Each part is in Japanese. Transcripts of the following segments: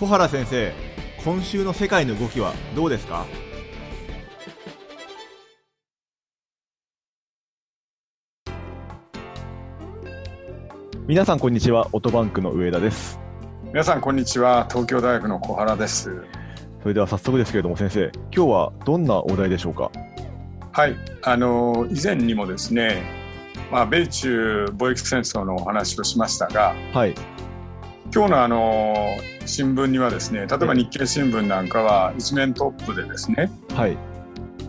小原先生今週の世界の動きはどうですか？皆さんこんにちはオトバンクの上田です。皆さんこんにちは東京大学の小原です。それでは早速ですけれども先生今日はどんなお題でしょうか？はいあの以前にもですねまあ米中貿易戦争のお話をしましたがはい今日のあの新聞にはですね例えば日経新聞なんかは一面トップでですね、はい。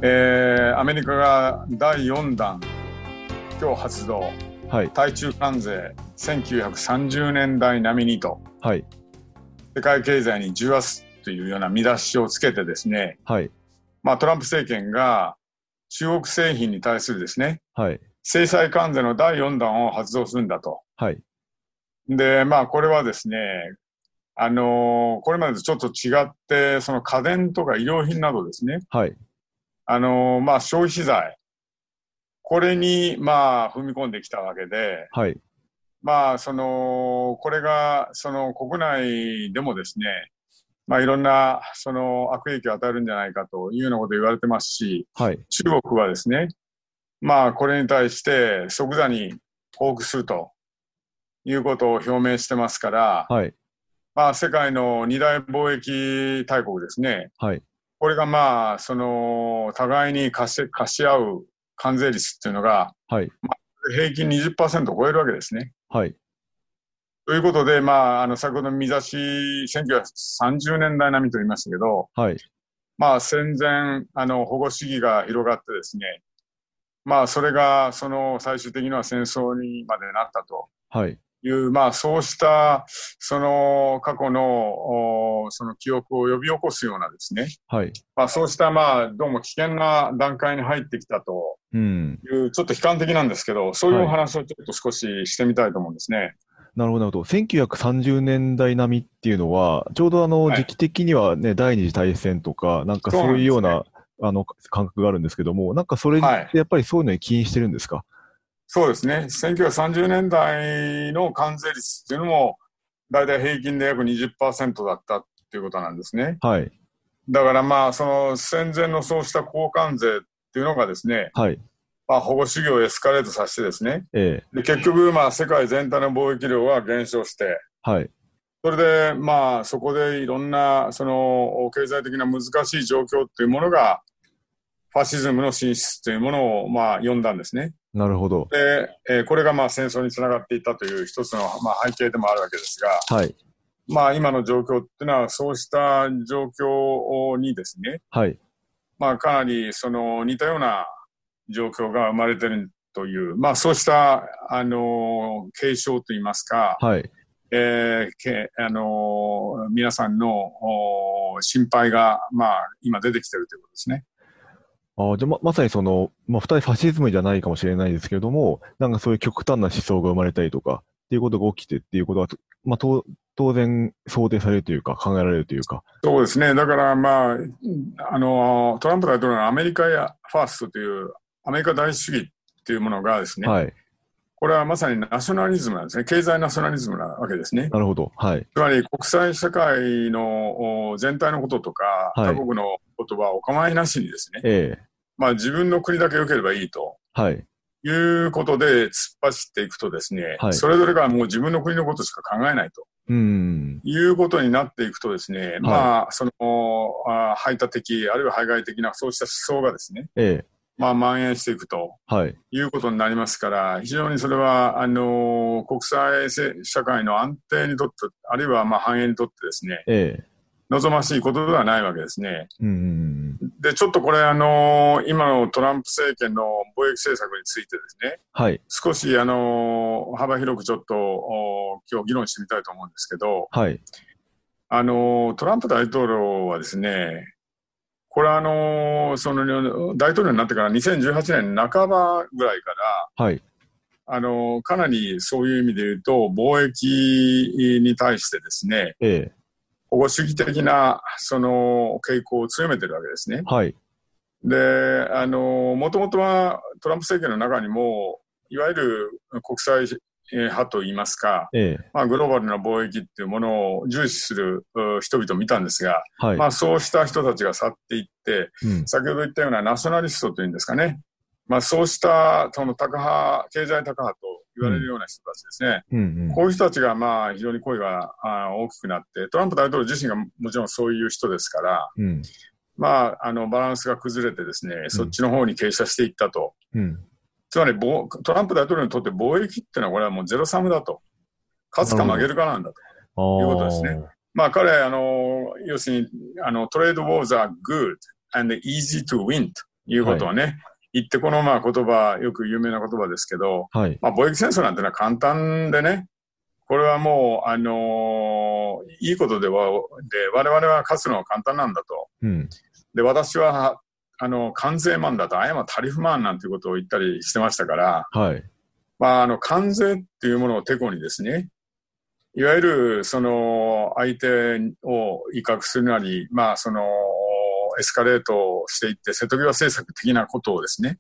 えー、アメリカが第4弾今日発動。はい。対中関税1930年代並みにと。はい。世界経済に重圧というような見出しをつけてですね、はい。まあ、トランプ政権が中国製品に対するですねはい。制裁関税の第4弾を発動するんだと。はいで、まあ、これはですね、あのーこれまでとちょっと違って、その家電とか衣料品などですね、はい。あのーまあ、消費財、これに、まあ、踏み込んできたわけで、はい。まあ、その、これが、その、国内でもですね、まあ、いろんな、その、悪影響を与えるんじゃないかというようなことを言われてますし、はい。中国はですね、まあ、これに対して即座に報復するということを表明してますから、はい。まあ、世界の二大貿易大国ですね、はい。これがまあ、その、互いに貸し貸し合う関税率っていうのが、はい。平均20%を超えるわけですね。はい。ということで、まあ、あの、先ほど見出し、1930年代並みと言いましたけど、はい。まあ、戦前、あの、保護主義が広がってですね、まあ、それが、その、最終的には戦争にまでなったと。はいいう、まあ、そうした、その、過去の、おその記憶を呼び起こすようなですね、はい。まあ、そうした、まあ、どうも危険な段階に入ってきたとうん。いう、ちょっと悲観的なんですけど、そういうお話をちょっと少ししてみたいと思うんですね。なるほど、なるほど。1930年代並みっていうのは、ちょうどあの、はい。時期的にはね、第二次大戦とか、なんかそういうような、あの、感覚があるんですけども、なんかそれっはい。てやっぱりそういうのに起因してるんですか？そうですね。1930年代の関税率っていうのも、だいたい平均で約20%だったっていうことなんですね。はい、だからまあ、その戦前のそうした高関税っていうのがですね、はい、まあ、保護主義をエスカレートさせてですね、ええ。で結局、まあ、世界全体の貿易量は減少して、はい、それで、まあ、そこでいろんな、その、経済的な難しい状況っていうものが、ファシズムの進出というものを、まあ、読んだんですね。なるほど。で、えーこれがまあ戦争につながっていったという一つの、まあ、背景でもあるわけですが、はい、まあ、今の状況っていうのは、そうした状況にですね、はい、まあ、かなりその似たような状況が生まれてるという、まあ、そうした、あの継承といいますか、はい、えーけあの皆さんのお心配が、まあ、今出てきてるということですね。ああ、じゃあま、まさにその、まあ、二人ファシズムじゃないかもしれないですけれども、なんかそういう極端な思想が生まれたりとか、っていうことが起きてっていうことは、まあ、と当然想定されるというか、考えられるというか。そうですね。だから、まあ、あの、トランプ大統領のアメリカやファーストという、アメリカ第一主義っていうものがですね、はい。これはまさにナショナリズムなんですね。経済ナショナリズムなわけですね。なるほど。はい。つまり国際社会のお全体のこととか、はい他国の言葉をお構いなしにですね、ええまあ自分の国だけ良ければいいとはい。いうことで突っ走っていくとですね、はいそれぞれがもう自分の国のことしか考えないとうん。いうことになっていくとですね、まあ、その、あ排他的、あるいは排外的なそうした思想がですね、ええまあ蔓延していくとはい。いうことになりますから、非常にそれは、あの、国際せ社会の安定にとって、あるいはまあ繁栄にとってですね、ええ望ましいことではないわけですね。うん。で、ちょっとこれ、あの、今のトランプ政権の貿易政策についてですね、はい。少し、あの、幅広くちょっと、お今日議論してみたいと思うんですけど、はい。あの、トランプ大統領はですね、これはあの、その、大統領になってから2018年半ばぐらいから、はい。あの、かなりそういう意味で言うと、貿易に対してですね、ええ保護主義的な、その、傾向を強めてるわけですね。はい。で、あの、もともとはトランプ政権の中にも、いわゆる国際派といいますか、ええ。まあ、グローバルな貿易っていうものを重視するう人々を見たんですが、はい。まあ、そうした人たちが去っていって、うん。先ほど言ったようなナショナリストというんですかね、まあ、そうしたそのタカ派、経済タカ派と言われるような人たちですね、うんうん。こういう人たちがまあ非常に声があ大きくなって、トランプ大統領自身がもちろんそういう人ですから、うん。まあ、あのバランスが崩れてですね、そっちの方に傾斜していったと。うん。つまりぼトランプ大統領にとって貿易っていうのはこれはもうゼロサムだと。勝つか負けるかなんだと。いうことですねまあ彼、あの、要するに、あの、トレードウォーズ are good and easy to win ということをね、言って、このまあ言葉、よく有名な言葉ですけど、はい。まあ貿易戦争なんてのは簡単でね、これはもう、あのいいことでは、で、我々は勝つのは簡単なんだと。うん。で、私は、あの、関税マンだと、あやまタリフマンなんていうことを言ったりしてましたから、はい。まあ、あの、関税っていうものをてこにですね、いわゆる、その、相手を威嚇するなり、まあ、その、エスカレートしていって、瀬戸際政策的なことをですね、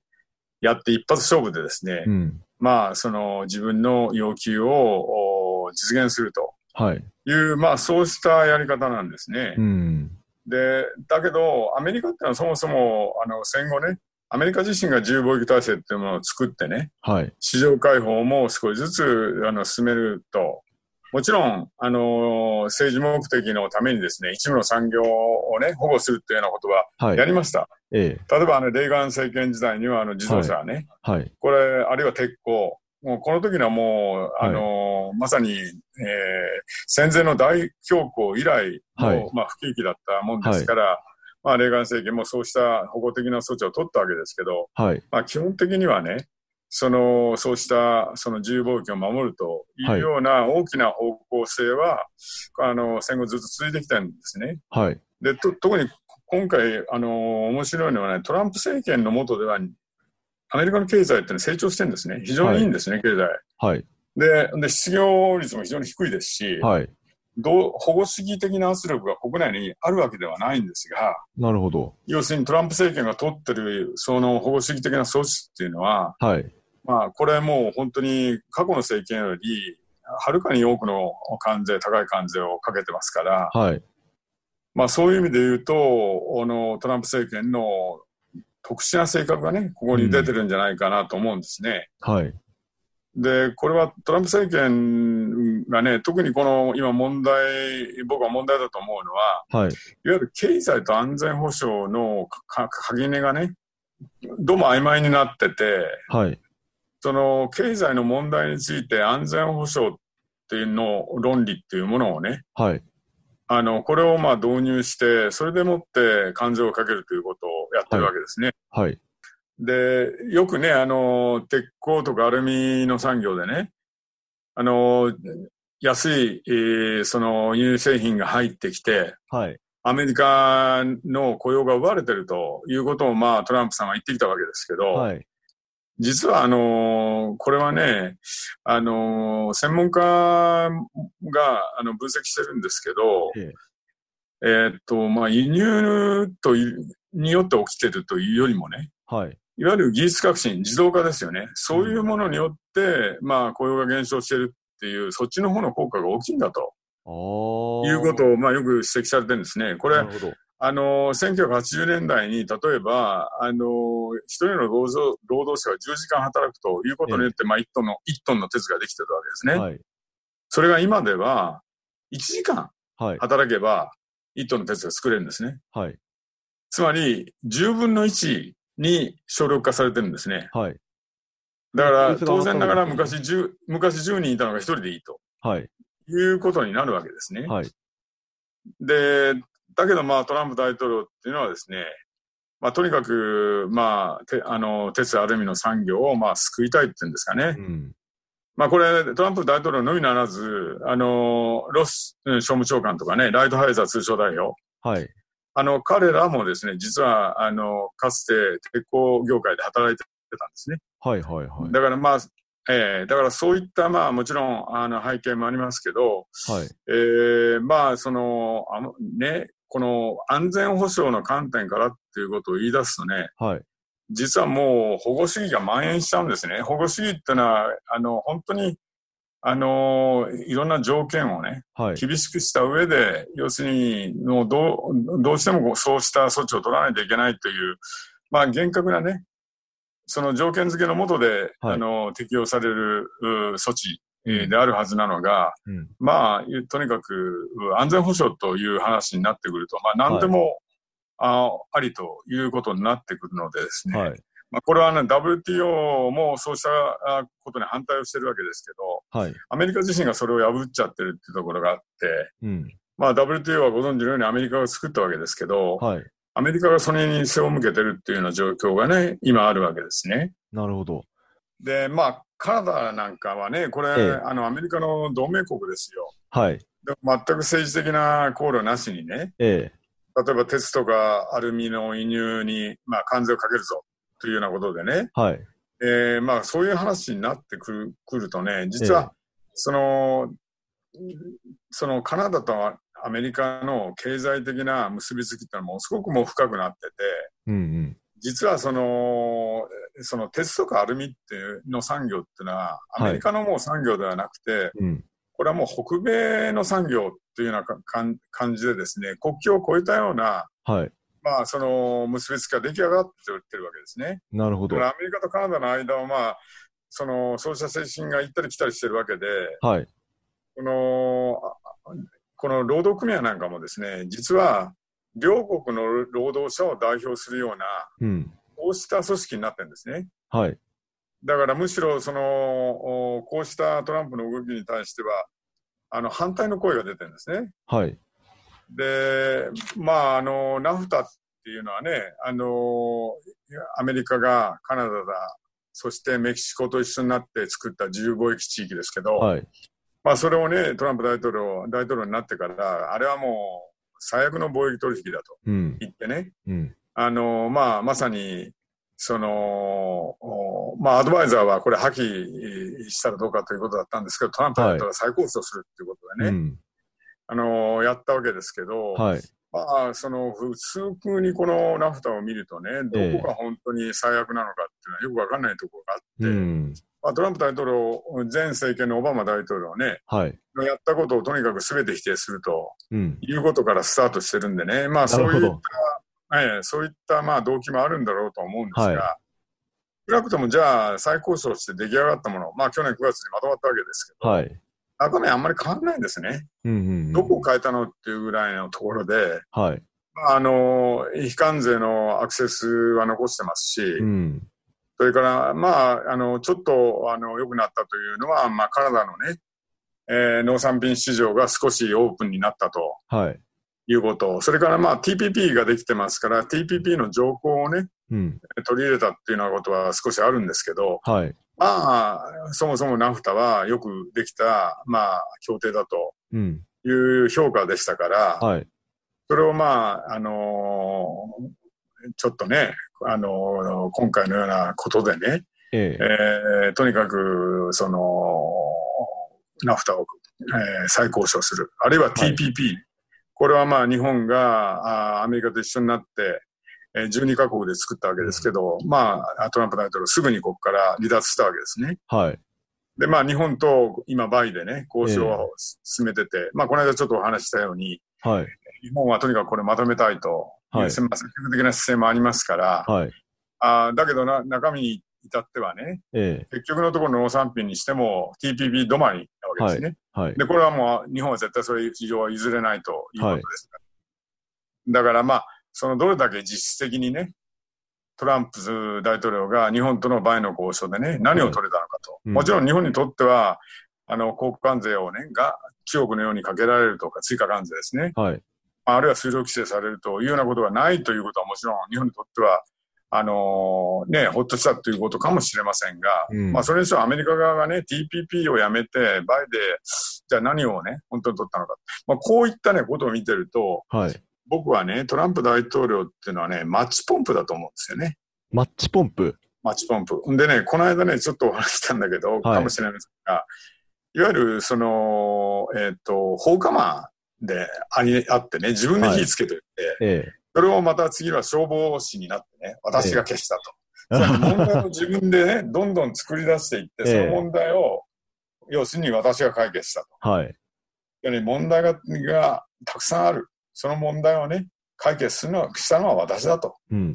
やって一発勝負でですね、うん。まあ、その、自分の要求をお実現するとはい。いう、まあ、そうしたやり方なんですね。うん。で、だけど、アメリカってのはそもそも、あの、戦後ね、アメリカ自身が自由貿易体制っていうものを作ってね、はい。市場開放も少しずつあの進めると、もちろん、あの政治目的のためにですね、一部の産業をね、保護するっていうようなことははい。やりました。ええ。例えば、あの、レーガン政権時代には、あの、自動車ね、はい。これ、あるいは鉄鋼、もうこの時にはもう、はいあのまさに、えー戦前の大恐慌以来の、はいまあ、不景気だったもんですから、まあ、レーガン政権もそうした保護的な措置を取ったわけですけど、はい。まあ、基本的にはね、その、そうした、その自由貿易を守るというような大きな方向性は、あの、戦後ずっと続いてきたんですね。はい。で、と特に今回、あの、面白いのはね、トランプ政権の下では、アメリカの経済って、ね、成長してるんですね。非常にいいんですね、経済。はい。で、で、失業率も非常に低いですし、はい。どう保護主義的な圧力が国内にあるわけではないんですが、なるほど。要するにトランプ政権が取ってる、その保護主義的な措置っていうのは、はい。まあ、これもう本当に過去の政権より、はるかに多くの関税、高い関税をかけてますから、はい。まあそういう意味で言うと、あの、トランプ政権の特殊な性格がね、ここに出てるんじゃないかなと思うんですね。はい。で、これはトランプ政権がね、特にこの今問題、僕は問題だと思うのは、はい。いわゆる経済と安全保障のか垣根がね、どうも曖昧になってて、はい。その経済の問題について安全保障っていうの論理っていうものをね、はい。あの、これをまあ導入して、それでもって関税をかけるということをやってるわけですね。はい。で、よくね、あの、鉄鋼とかアルミの産業でね、あの、安い、えーその輸入製品が入ってきて、はい。アメリカの雇用が奪われてるということを、まあ、トランプさんは言ってきたわけですけど、はい。実は、あのこれはね、あの専門家が、あの、分析してるんですけど、ええーっと、まあ、輸入とによって起きてるというよりもね、はい。いわゆる技術革新、自動化ですよね。そういうものによって、まあ、雇用が減少しているっていう、そっちの方の効果が大きいんだと。いうことを、まあ、よく指摘されてるんですね。これな、るほど。あの、1980年代に、例えば、あの、一人の労働労働者が10時間働くということによって、まあ、1トンの、1トンの鉄ができてるわけですね。はい。それが今では、1時間はい。働けば、1トンの鉄が作れるんですね。はい。つまり、10分の1に省力化されてるんですね。はい。だから、当然ながら昔10、昔10人いたのが1人でいいとはい。いうことになるわけですね。はい。で、だけどまあトランプ大統領っていうのはですね、まあとにかく、まあ、てあの、鉄アルミの産業をまあ救いたいっていうんですかね。うん。まあこれ、トランプ大統領のみならず、あの、ロスうん商務長官とかね、ライトハイザー通商代表、はい。あの、彼らもですね、実は、あの、かつて鉄鋼業界で働いてたんですね。はい。はい。はい。だからまあ、えーだからそういった、まあもちろん、あの、背景もありますけど、はい。えーまあ、その、あの、ね、この安全保障の観点からっていうことを言い出すとね、はい。実はもう保護主義が蔓延しちゃうんですね。保護主義ってのは、あの、本当にあのーいろんな条件をね、はい。厳しくした上で、要するに、のどう、どうしてもそうした措置を取らないといけないという、まあ、厳格なね、その条件付けのもとで、はいあの、適用されるう措置えーであるはずなのが、うん。まあ、ゆとにかくう安全保障という話になってくると、まあ、何でも、あありということになってくるのでですね、はい。まあ、これはね、WTO もそうしたあことに反対をしてるわけですけど、はい。アメリカ自身がそれを破っちゃってるっていうところがあって、うん。まあ WTO はご存知のようにアメリカが作ったわけですけど、はい。アメリカがそれに背を向けてるっていうような状況がね、今あるわけですね。なるほど。で、まあ、カナダなんかはね、これ、ええあの、アメリカの同盟国ですよ。はい。で全く政治的な考慮なしにね、ええ。例えば鉄とかアルミの輸入に、まあ、関税をかけるぞというようなことでね、はい。えーまあ、そういう話になってくるくるとね、実は、その、そのカナダとアメリカの経済的な結びつきってのはものすごくもう深くなってて、うんうん。実はその、その鉄とかアルミっていうの産業っていうのは、アメリカのもう産業ではなくて、うん。これはもう北米の産業っていうようなかかん感じでですね、国境を越えたような、はい。まあ、その結びつきが出来上がってってるわけですね。なるほど。アメリカとカナダの間は、まあ、その、そうした精神が行ったり来たりしてるわけで、はい。この、あこの労働組合なんかもですね、実は、両国の労働者を代表するような、うん。こうした組織になってるんですね。はい。だからむしろ、その、おこうしたトランプの動きに対しては、あの、反対の声が出てるんですね。はい。で、まあ、あの、ナフタっていうのはね、あの、アメリカがカナダだ、そしてメキシコと一緒になって作った自由貿易地域ですけど、はい。まあ、それをね、トランプ大統領、大統領になってから、あれはもう、最悪の貿易取引だとうん。言ってね、うん。あの、まあ、まさに、その、おまあ、アドバイザーはこれ破棄したらどうかということだったんですけど、トランプ大統領は再交渉するっていうことでね、うん。あの、やったわけですけど、はい。まあ、その、普通にこのナフタを見るとね、どこが本当に最悪なのかっていうのはよくわかんないところがあって、うん。まあ、トランプ大統領、前政権のオバマ大統領ね、はい。のやったことをとにかく全て否定するとうん。いうことからスタートしてるんでね、まあそういった、ええ、そういったまあ動機もあるんだろうと思うんですが、は少なくともじゃあ再交渉して出来上がったもの、まあ去年9月にまとまったわけですけど、はい。中身あんまり変わらないんですね。うんうん。どこを変えたのっていうぐらいのところで、はい。まあ、あの、非関税のアクセスは残してますし、うん。それから、まあ、あの、ちょっと、あの、良くなったというのは、まあ、カナダのね、えー農産品市場が少しオープンになったとはい。いうこと。それから、まあ、TPP ができてますから、TPP の条項をね、うん。取り入れたっていうようなことは少しあるんですけど、はい。まあ、そもそもナフタはよくできた、まあ、協定だとうん。いう評価でしたから、はい。それをまあ、あのーちょっとね、あのー今回のようなことでね、ええ。えーとにかく、その、ナフタを、えー再交渉する。あるいは TPP。これはまあ日本がアメリカと一緒になって、えー12カ国で作ったわけですけど、まあトランプ大統領すぐにここから離脱したわけですね。はい。で、まあ日本と今バイでね、交渉を進めてて、まあこの間ちょっとお話ししたように、はい。日本はとにかくこれまとめたいとはいまあ積極的な姿勢もありますから、はい。あーだけどな中身に至ってはね、ええ。結局のところ農産品にしても TPP 止まりなわけですね。はい。で、これはもう日本は絶対それ以上は譲れないということですから。だからまあ、そのどれだけ実質的にね、トランプ大統領が日本との前の交渉でね、何を取れたのかと。うんもちろん日本にとっては、あの、航空関税をね、が中国のようにかけられるとか、追加関税ですね。はい。あるいは数量規制されるというようなことがないということはもちろん日本にとっては、あのね、ほっとしたということかもしれませんが、うんまあそれにしてはアメリカ側がね、TPP をやめて、バイで、じゃあ何をね、本当に取ったのか。まあこういったね、ことを見てると、はい。僕はね、トランプ大統領っていうのはね、マッチポンプだと思うんですよね。マッチポンプ？マッチポンプ。でね、この間ね、ちょっとお話ししたんだけど、はいかもしれないですが、いわゆる、その、えっ、と、放火魔でありあってね、自分で火つけておいて、えそれをまた次は消防士になってね、私が消したと。問題を自分でね、どんどん作り出していって、ええその問題を、要するに私が解決したと。はい。要に問題ががたくさんある。その問題をね、解決するのはしたのは私だと。うん。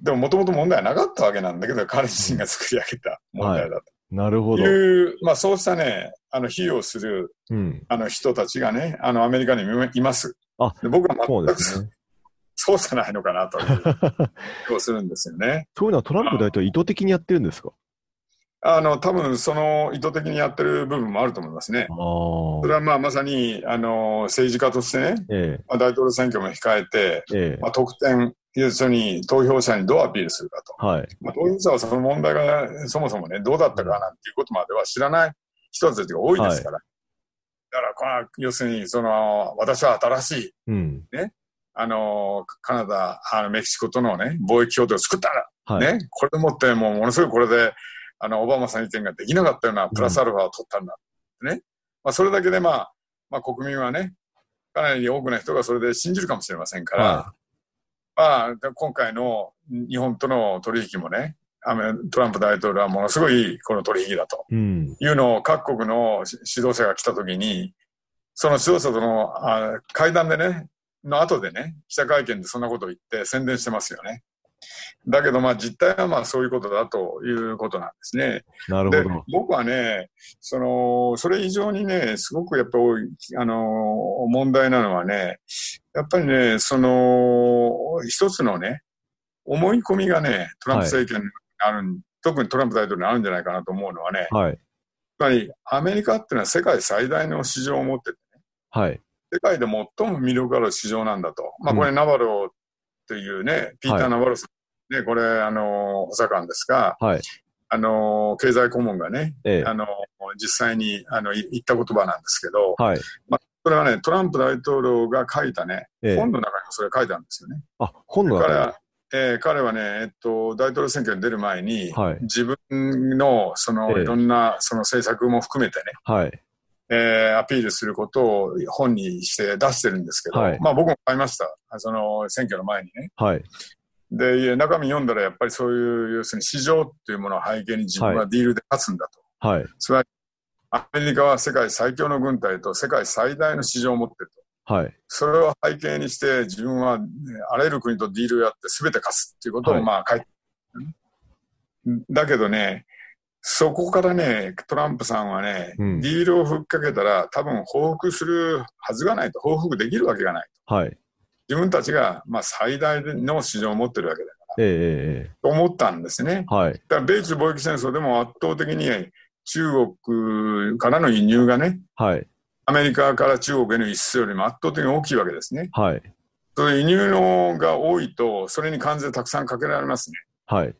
でももともと問題はなかったわけなんだけど、彼自身が作り上げた問題だなるほど。という、まあそうしたね、あの、比喩をするうん。あの人たちがね、あの、アメリカにもいます。あで僕は全くね。そうじゃないのかなという 気をするんですよね。そういうのはトランプ大統領意図的にやってるんですか？あの、多分その意図的にやってる部分もあると思いますねそれはまあまさに、あの、政治家としてね、えまあ、大統領選挙も控えて、え。ええま。あ、得点、要するに投票者にどうアピールするかと。はい。まあ、投票者はその問題がそもそもね、どうだったかなんていうことまでは知らない人たちが多いですから。だから要するに、その、私は新しい、うん。あの、カナダ、あの、メキシコとのね、貿易協定を作ったら、はい。ね、これでもって、もうものすごいこれで、あの、オバマさん意見ができなかったようなプラスアルファを取ったんだ。ね。まあ、それだけでまあ、まあ、国民はね、かなり多くの人がそれで信じるかもしれませんから、はまあ、今回の日本との取引もね、トランプ大統領はものすごいこの取引だとうん。いうのを各国の指導者が来たときに、その指導者とのあ会談でね、の後でね、記者会見でそんなことを言って宣伝してますよね。だけどまあ実態はまあそういうことだということなんですね。でなるほど。僕はね、その、それ以上にね、すごくやっぱ多い、あの、問題なのはね、やっぱりね、その、一つのね、思い込みがね、トランプ政権にある、特にトランプ大統領にあるんじゃないかなと思うのはね、やっはい。ぱりアメリカっていうのは世界最大の市場を持ってて、はい。世界で最も魅力ある市場なんだと。まあこれ、ナバロっていうね、ピーター・ナバロさん、ね、これ、あの、補佐官ですが、はい。あの、経済顧問がね、ええあ。の、実際にあのい言った言葉なんですけど、はい。それはね、トランプ大統領が書いたね、ええ本の中にもそれ書いてあるんですよね。あ、本の中彼は、えー彼はね、えっと、大統領選挙に出る前に、はい自分の、その、ええいろんな、その政策も含めてね、はい。えーアピールすることを本にして出してるんですけど、はいまあ僕も買いました。その選挙の前にね。はい。で、中身読んだらやっぱりそういう、要するに市場っていうものを背景に自分はディールで勝つんだと。はい。つまり、アメリカは世界最強の軍隊と世界最大の市場を持ってると。はい。それを背景にして自分はねあらゆる国とディールをやって全て勝つっていうことはいをまあ書いてる、だけどね、そこからね、トランプさんはね、うんディールをふっかけたら多分報復するはずがないと、報復できるわけがない。はい。自分たちがまあ最大の市場を持ってるわけだから、えええええと思ったんですね。え。はい。だから米中貿易戦争でも圧倒的に中国からの輸入がね、はい。アメリカから中国への輸出よりも圧倒的に大きいわけですね。はい。それ輸入のが多いと、それに関税たくさんかけられますね。はい。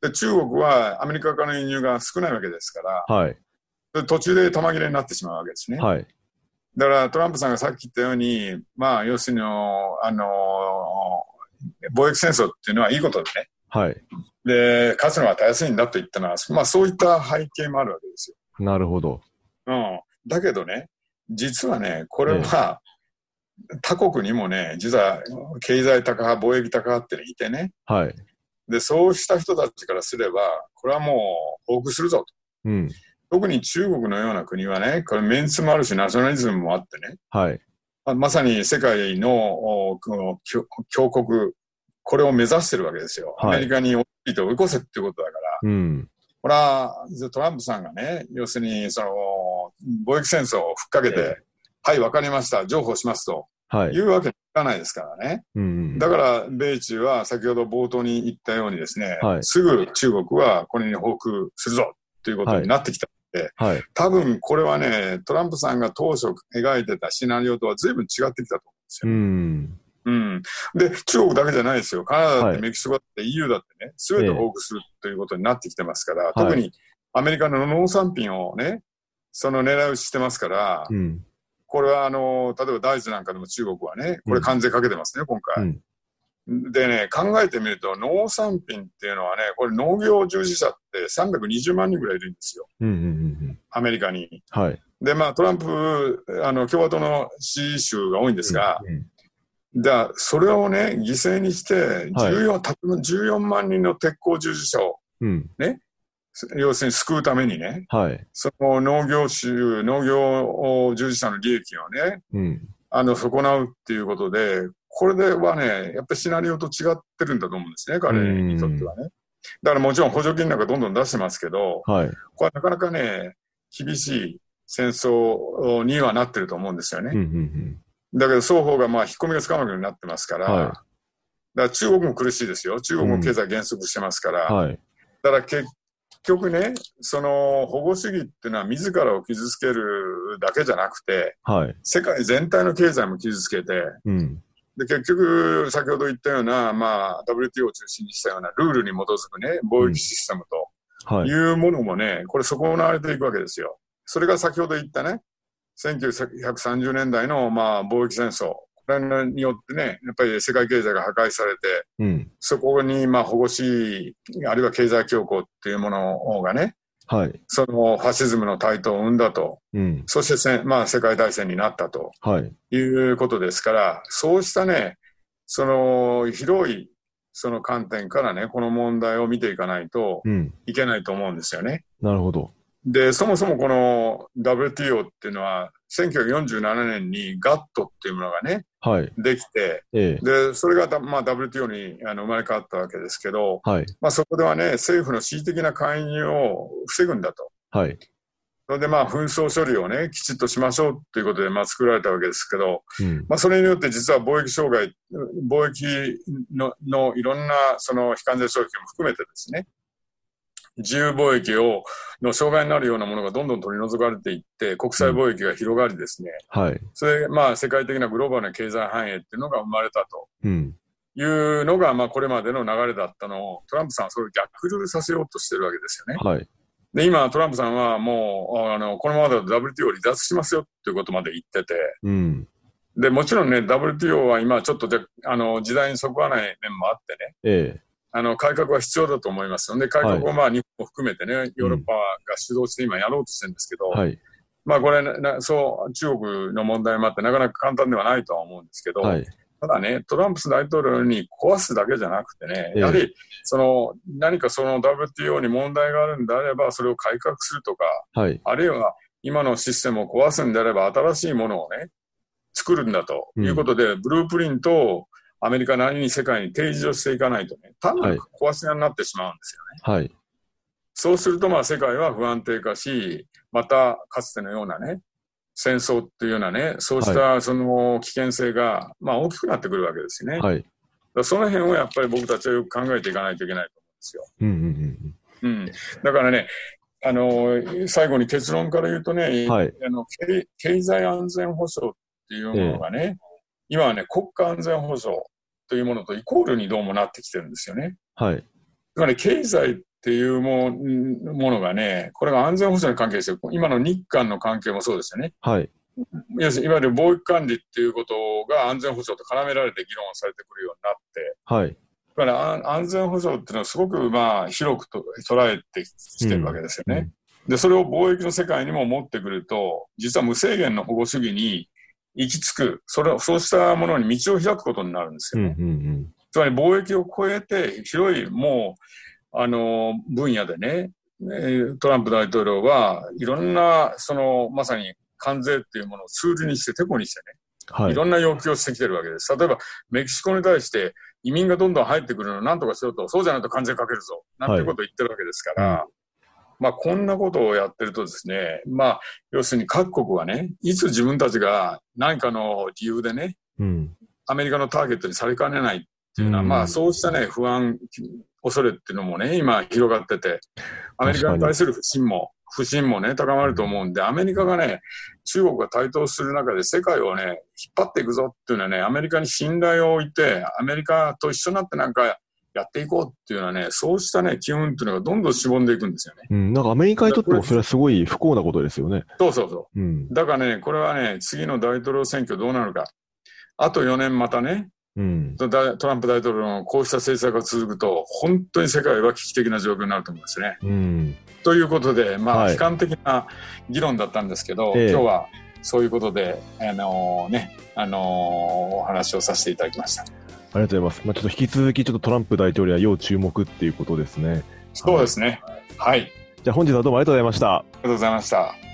で中国はアメリカからの輸入が少ないわけですから、はい。で途中で玉切れになってしまうわけですね。はい。だからトランプさんがさっき言ったように、まあ、要するに、あの、貿易戦争っていうのはいいことでね。はい。で、勝つのはたやすいんだと言ったのは、まあそういった背景もあるわけですよ。なるほど。うん。だけどね、実はね、これは、他国にもね、実は経済高派、貿易高派ってのいてね、はい。で、そうした人たちからすれば、これはもう報復するぞと。うん。特に中国のような国はね、これメンツもあるし、ナショナリズムもあってね、はい。ままさに世界の強強国、これを目指してるわけですよ。はいアメリカに追いて追い越せっていうことだから。うん。これは、トランプさんがね、要するに、その、貿易戦争をふっかけて、えはい、わかりました、譲歩しますとはいい。うわけにいかないですからね。うん。だから、米中は先ほど冒頭に言ったようにですね、はいすぐ中国はこれに報復するぞということになってきた。はい。多分これはね、トランプさんが当初描いてたシナリオとは随分違ってきたと思うんですよ。うん。うん。で、中国だけじゃないですよ。カナダだっはいてメキシコだって EU だってね、すべて報復するということになってきてますから、い特にアメリカの農産品をね、その狙い撃ちしてますから、うん。これはあの、例えば大豆なんかでも中国はね、これ関税かけてますね、今回。うんでね、考えてみると農産品っていうのはね、これ農業従事者って320万人ぐらいいるんですよ。うん。うん。アメリカに。はい。で、まあトランプ、あの、共和党の支持州が多いんですが、うん、だそれをね、犠牲にしてはい14、た14万人の鉄鋼従事者をうん。要するに救うためにね、はい。その農業種、農業従事者の利益をね、うん。あの、損なうっていうことで、これではね、やっぱりシナリオと違ってるんだと思うんですね、彼にとってはね。だからもちろん補助金なんかどんどん出してますけど、はい。これはなかなかね、厳しい戦争にはなってると思うんですよね。うんうんだけど双方がまあ引っ込みがつかなくなってますから、はいだから中国も苦しいですよ。中国も経済減速してますから、うん。はい。だから結局ね、その保護主義っていうのは自らを傷つけるだけじゃなくて、はい。世界全体の経済も傷つけて、うん。で結局、先ほど言ったような、まあ、WTO を中心にしたようなルールに基づくね、貿易システムはい。というものもね、これ損なわれていくわけですよ。それが先ほど言ったね、1930年代の、まあ、貿易戦争。によってね、やっぱり世界経済が破壊されて、うん。そこに、まあ、保護主義、あるいは経済強国っていうものがね、はい。そのファシズムの台頭を生んだと、うん。そしてせん、まあ、世界大戦になったとはい。いうことですから、そうしたね、その広いその観点からね、この問題を見ていかないとうん。いけないと思うんですよね。なるほど。で、そもそもこの WTO っていうのは、1947年に GATT っていうものがね、はい。できて、ええ。で、それがだ、まあ、WTO にあの生まれ変わったわけですけど、はい。まあ、そこではね、政府の恣意的な介入を防ぐんだと。はい。それでまあ、紛争処理をね、きちっとしましょうということで、まあ、作られたわけですけど、うん。まあ、それによって実は貿易障害、貿易ののいろんなその非関税障壁も含めてですね、自由貿易をの障害になるようなものがどんどん取り除かれていって、国際貿易が広がりですね、はい。それでまあ世界的なグローバルな経済繁栄っていうのが生まれたとうん。いうのが、まあこれまでの流れだったのを、トランプさんはそれを逆ルールさせようとしてるわけですよね。はい。で、今トランプさんはもう、あの、このままだと WTO を離脱しますよっていうことまで言ってて、うん。で、もちろんね、WTO は今ちょっとで、あの、時代にそぐわない面もあってね、ええ。あの、改革は必要だと思いますので、改革をまあ日本も含めてね、ヨーロッパが主導して今やろうとしてるんですけど、はい。まあこれな、そう、中国の問題もあってなかなか簡単ではないとは思うんですけど、はい。ただね、トランプ大統領に壊すだけじゃなくてね、ええ。やはり、その、何かその WTO に問題があるんであれば、それを改革するとか、はい。あるいは今のシステムを壊すんであれば、新しいものをね、作るんだということで、ブループリントをアメリカなりに世界に提示をしていかないとね、単なる壊し屋になってしまうんですよね。はい。そうすると、まあ、世界は不安定化し、また、かつてのようなね、戦争っていうようなね、そうしたその危険性が、まあ、大きくなってくるわけですよね。はい。らその辺をやっぱり僕たちはよく考えていかないといけないと思うんですよ。うんうんうん。だからね、あの、最後に結論から言うとね、はいあの経経済安全保障っていうものがね、今はね、国家安全保障というものとイコールにどうもなってきてるんですよね。うん。はい。つまり経済っていうもものがね、これが安全保障に関係してる。今の日韓の関係もそうですよね。はい。要するにいわゆる貿易管理っていうことが安全保障と絡められて議論されてくるようになって、はい。だからあ安全保障っていうのはすごくまあ広くと捉えてきてるわけですよね。で、それを貿易の世界にも持ってくると、実は無制限の保護主義に行き着く、それをそうしたものに道を開くことになるんですよね。うんうんうん。つまり貿易を超えて広いもう、あの、分野でね、えートランプ大統領はいろんな、その、まさに関税っていうものをツールにして、テコにしてね、はいい。ろんな要求をしてきてるわけです。例えば、メキシコに対して移民がどんどん入ってくるのをなんとかしようと、そうじゃないと関税かけるぞ、なんてことを言ってるわけですから、まあ、こんなことをやってるとですね、まあ、要するに各国はね、いつ自分たちが何かの理由でね、うん。アメリカのターゲットにされかねないっていうのは、うんまあ、そうしたね、不安、恐れっていうのもね、今広がってて、アメリカに対する不信も、不信もね、高まると思うんで、アメリカがね、中国が台頭する中で世界をね、引っ張っていくぞっていうのはね、アメリカに信頼を置いて、アメリカと一緒になってなんかやっていこうっていうのはね、そうしたね、機運っていうのがどんどんしぼんでいくんですよね。うん。なんかアメリカにとってもそれはすごい不幸なことですよね。そうそうそう。うん。だからね、これはね、次の大統領選挙どうなるか。あと4年またね、うん。トランプ大統領のこうした政策が続くと、本当に世界は危機的な状況になると思うんですね。うん。ということで、まあ、はい悲観的な議論だったんですけど、ええ今日はそういうことで、あのね、あのお話をさせていただきました。ありがとうございます。まあちょっと引き続きちょっとトランプ大統領は要注目っていうことですね。そうですね。はい。じゃあ本日はどうもありがとうございました。ありがとうございました。